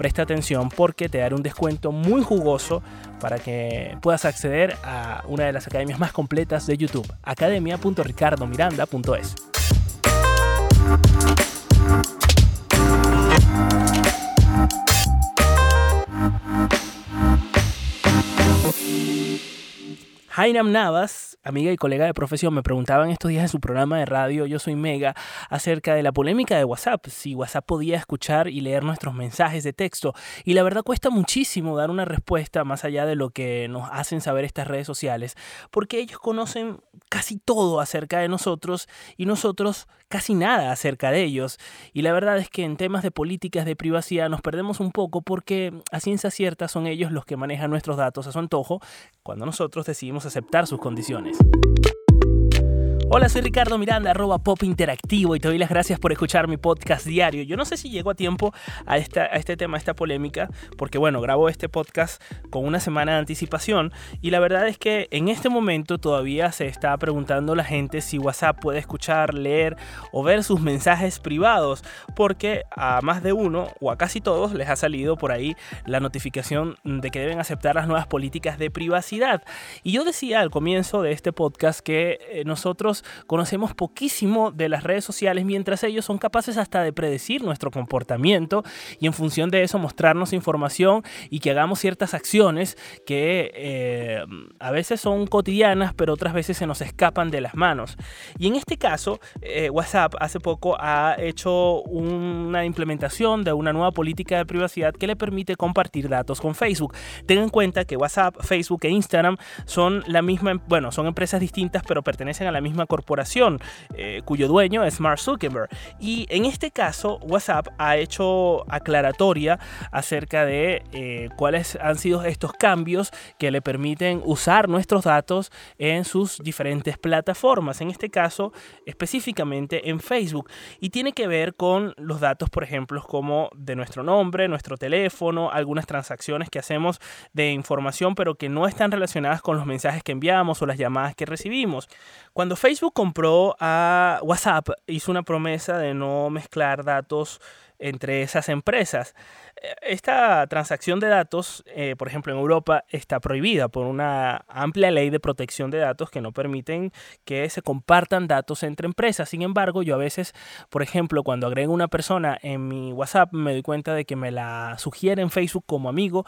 presta atención porque te daré un descuento muy jugoso para que puedas acceder a una de las academias más completas de YouTube, academia.ricardomiranda.es. Jainam Navas, amiga y colega de profesión, me preguntaban estos días en su programa de radio Yo Soy Mega acerca de la polémica de WhatsApp, si WhatsApp podía escuchar y leer nuestros mensajes de texto. Y la verdad cuesta muchísimo dar una respuesta más allá de lo que nos hacen saber estas redes sociales, porque ellos conocen casi todo acerca de nosotros y nosotros casi nada acerca de ellos. Y la verdad es que en temas de políticas de privacidad nos perdemos un poco porque a ciencia cierta son ellos los que manejan nuestros datos a su antojo cuando nosotros decidimos aceptar sus condiciones. Hola, soy Ricardo Miranda, arroba pop interactivo y te doy las gracias por escuchar mi podcast diario. Yo no sé si llego a tiempo a, esta, a este tema, a esta polémica, porque bueno, grabo este podcast con una semana de anticipación y la verdad es que en este momento todavía se está preguntando la gente si WhatsApp puede escuchar, leer o ver sus mensajes privados, porque a más de uno o a casi todos les ha salido por ahí la notificación de que deben aceptar las nuevas políticas de privacidad. Y yo decía al comienzo de este podcast que eh, conocemos poquísimo de las redes sociales, mientras ellos son capaces hasta de predecir nuestro comportamiento y en función de eso mostrarnos información y que hagamos ciertas acciones que eh, a veces son cotidianas, pero otras veces se nos escapan de las manos. Y en este caso, eh, WhatsApp hace poco ha hecho una implementación de una nueva política de privacidad que le permite compartir datos con Facebook. Ten en cuenta que WhatsApp, Facebook e Instagram son la misma, bueno, son empresas distintas, pero pertenecen a la misma corporación eh, cuyo dueño es Mark Zuckerberg. Y en este caso, WhatsApp ha hecho aclaratoria acerca de eh, cuáles han sido estos cambios que le permiten usar nuestros datos en sus diferentes plataformas. En este caso, específicamente en Facebook. Y tiene que ver con los datos, por ejemplo, como de nuestro nombre, nuestro teléfono, algunas transacciones que hacemos de información, pero que no están relacionadas con los mensajes que enviamos o las llamadas que recibimos. Cuando Facebook Facebook compró a WhatsApp, hizo una promesa de no mezclar datos entre esas empresas. Esta transacción de datos, eh, por ejemplo, en Europa está prohibida por una amplia ley de protección de datos que no permiten que se compartan datos entre empresas. Sin embargo, yo a veces, por ejemplo, cuando agrego una persona en mi WhatsApp, me doy cuenta de que me la sugiere en Facebook como amigo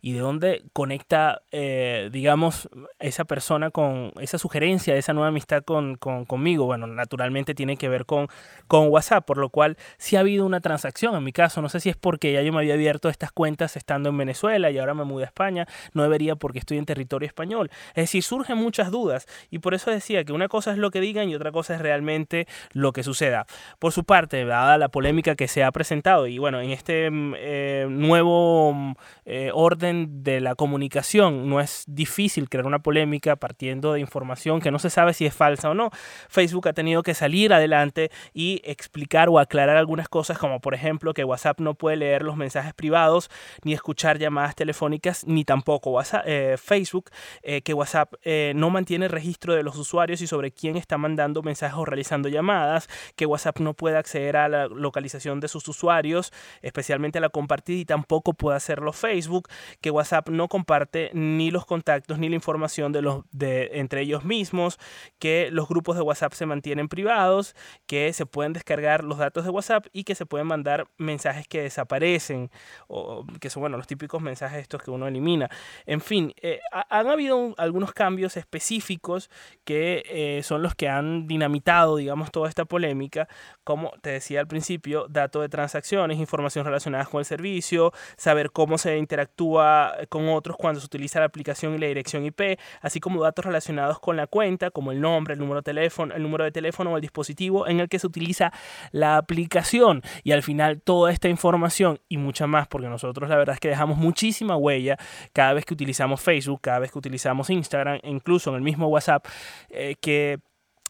y de dónde conecta, eh, digamos, esa persona con esa sugerencia, esa nueva amistad con, conmigo. Bueno, naturalmente tiene que ver con, con WhatsApp, por lo cual sí ha habido una transacción. En mi caso, no sé si es porque ya yo me había abierto estas cuentas estando en Venezuela y ahora me mudé a España, no debería porque estoy en territorio español. Es decir, surgen muchas dudas y por eso decía que una cosa es lo que digan y otra cosa es realmente lo que suceda. Por su parte, dada la polémica que se ha presentado y bueno, en este mm, eh, nuevo mm, eh, orden de la comunicación no es difícil crear una polémica partiendo de información que no se sabe si es falsa o no. Facebook ha tenido que salir adelante y explicar o aclarar algunas cosas como por ejemplo que WhatsApp no puede leer los mensajes privados, ni escuchar llamadas telefónicas, ni tampoco eh, Facebook, eh, que WhatsApp eh, no mantiene registro de los usuarios y sobre quién está mandando mensajes o realizando llamadas, que WhatsApp no puede acceder a la localización de sus usuarios, especialmente a la compartida, y tampoco puede hacerlo Facebook, que WhatsApp no comparte ni los contactos ni la información de los, de, entre ellos mismos, que los grupos de WhatsApp se mantienen privados, que se pueden descargar los datos de WhatsApp y que se pueden mandar mensajes que desaparecen o, que son bueno, los típicos mensajes estos que uno elimina. En fin, eh, han habido algunos cambios específicos que eh, son los que han dinamitado, digamos, toda esta polémica, como te decía al principio, datos de transacciones, información relacionada con el servicio, saber cómo se interactúa con otros cuando se utiliza la aplicación y la dirección IP, así como datos relacionados con la cuenta, como el nombre, el número de teléfono, el número de teléfono o el dispositivo en el que se utiliza la aplicación. Y al final toda esta información y mucha más, porque nosotros la verdad es que dejamos muchísima huella cada vez que utilizamos Facebook, cada vez que utilizamos Instagram, incluso en el mismo WhatsApp, eh, que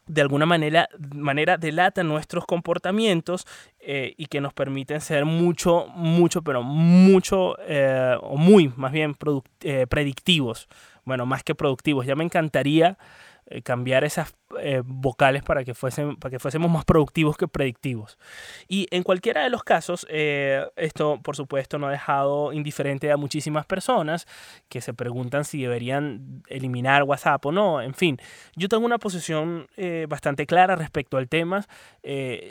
de alguna manera, manera delatan nuestros comportamientos eh, y que nos permiten ser mucho, mucho, pero mucho, eh, o muy, más bien, predictivos. Bueno, más que productivos. Ya me encantaría cambiar esas eh, vocales para que, fuesen, para que fuésemos más productivos que predictivos. Y en cualquiera de los casos, eh, esto por supuesto no ha dejado indiferente a muchísimas personas que se preguntan si deberían eliminar WhatsApp o no. En fin, yo tengo una posición eh, bastante clara respecto al tema.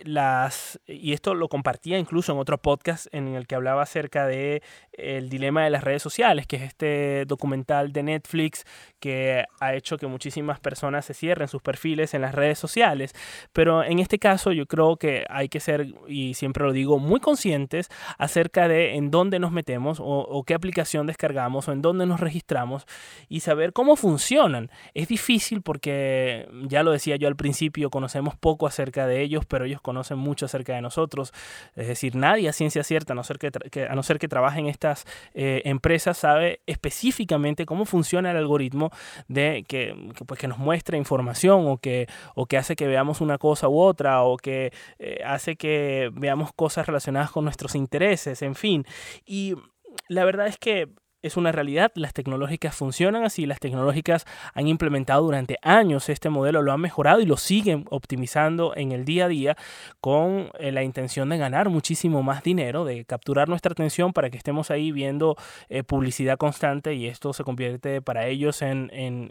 las, y esto lo compartía incluso en otro podcast en el que hablaba acerca de el dilema de las redes sociales, que es este documental de Netflix que ha hecho que muchísimas personas se cierren sus perfiles en las redes sociales. Pero en este caso yo creo que hay que ser, y siempre lo digo, muy conscientes acerca de en dónde nos metemos o, qué aplicación descargamos o en dónde nos registramos y saber cómo funcionan. Es difícil porque, ya lo decía yo al principio, conocemos poco acerca de ellos, pero ellos conocen mucho acerca de nosotros. Es decir, nadie a ciencia cierta, a no ser que, a no ser que trabaje en estas eh, empresas, sabe específicamente cómo funciona el algoritmo de que, pues, que nos muestra información o que, o que hace que veamos una cosa u otra, o que eh, hace que veamos cosas relacionadas con nuestros intereses, en fin. Y la verdad es que es una realidad, las tecnológicas funcionan así, las tecnológicas han implementado durante años este modelo, lo han mejorado y lo siguen optimizando en el día a día con eh, la intención de ganar muchísimo más dinero, de capturar nuestra atención para que estemos ahí viendo eh, publicidad constante y esto se convierte para ellos en,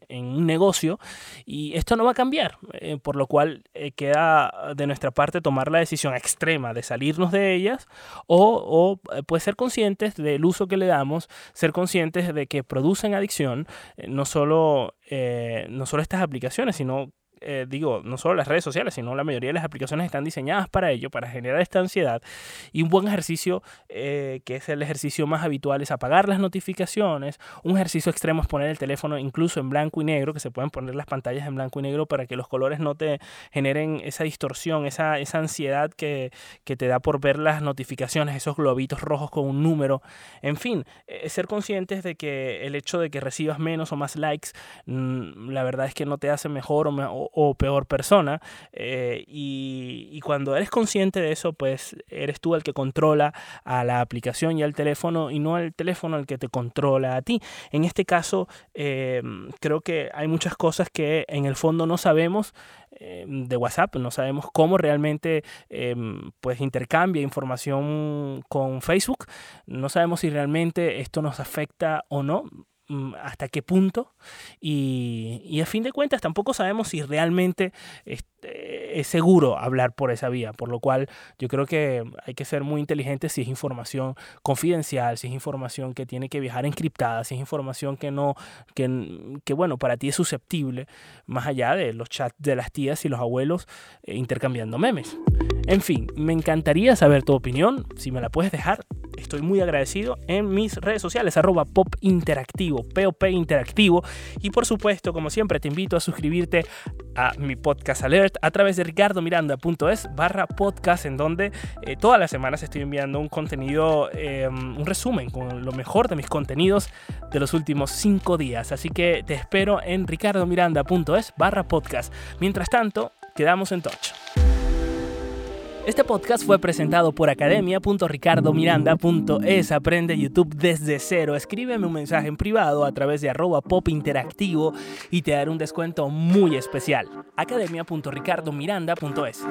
un negocio. Y esto no va a cambiar, eh, por lo cual queda de nuestra parte tomar la decisión extrema de salirnos de ellas o, o pues ser conscientes del uso que le damos, ser de que producen adicción, eh, no solo, eh, no solo estas aplicaciones, sino eh, digo, no solo las redes sociales, sino la mayoría de las aplicaciones están diseñadas para ello, para generar esta ansiedad. Y un buen ejercicio, eh, que es el ejercicio más habitual, es apagar las notificaciones. Un ejercicio extremo es poner el teléfono incluso en blanco y negro, que se pueden poner las pantallas en blanco y negro para que los colores no te generen esa distorsión, esa, esa ansiedad que, que te da por ver las notificaciones, esos globitos rojos con un número. En fin, eh, ser conscientes de que el hecho de que recibas menos o más likes, mm, la verdad es que no te hace mejor o, o, peor persona. Eh, y, cuando eres consciente de eso, pues eres tú el que controla a la aplicación y al teléfono y no el teléfono el que te controla a ti. En este caso, eh, creo que hay muchas cosas que en el fondo no sabemos eh, de WhatsApp, no sabemos cómo realmente pues intercambia información con Facebook, no sabemos si realmente esto nos afecta o no hasta qué punto y, a fin de cuentas tampoco sabemos si realmente este, es seguro hablar por esa vía, por lo cual yo creo que hay que ser muy inteligentes si es información confidencial, si es información que tiene que viajar encriptada, si es información que no, que, que bueno, para ti es susceptible, más allá de los chats de las tías y los abuelos eh, intercambiando memes. En fin, me encantaría saber tu opinión, si me la puedes dejar, estoy muy agradecido en mis redes sociales, arroba pop interactivo, POP interactivo. Y por supuesto, como siempre, te invito a suscribirte a mi podcast alert a través de ricardomiranda.es barra podcast, en donde eh, todas las semanas estoy enviando un contenido, em, un resumen con lo mejor de mis contenidos de los últimos cinco días. Así que te espero en ricardomiranda.es barra podcast. Mientras tanto, quedamos en touch. Este podcast fue presentado por academia.ricardomiranda.es. Aprende YouTube desde cero. Escríbeme un mensaje en privado a través de arroba pop interactivo y te daré un descuento muy especial. academia.ricardomiranda.es.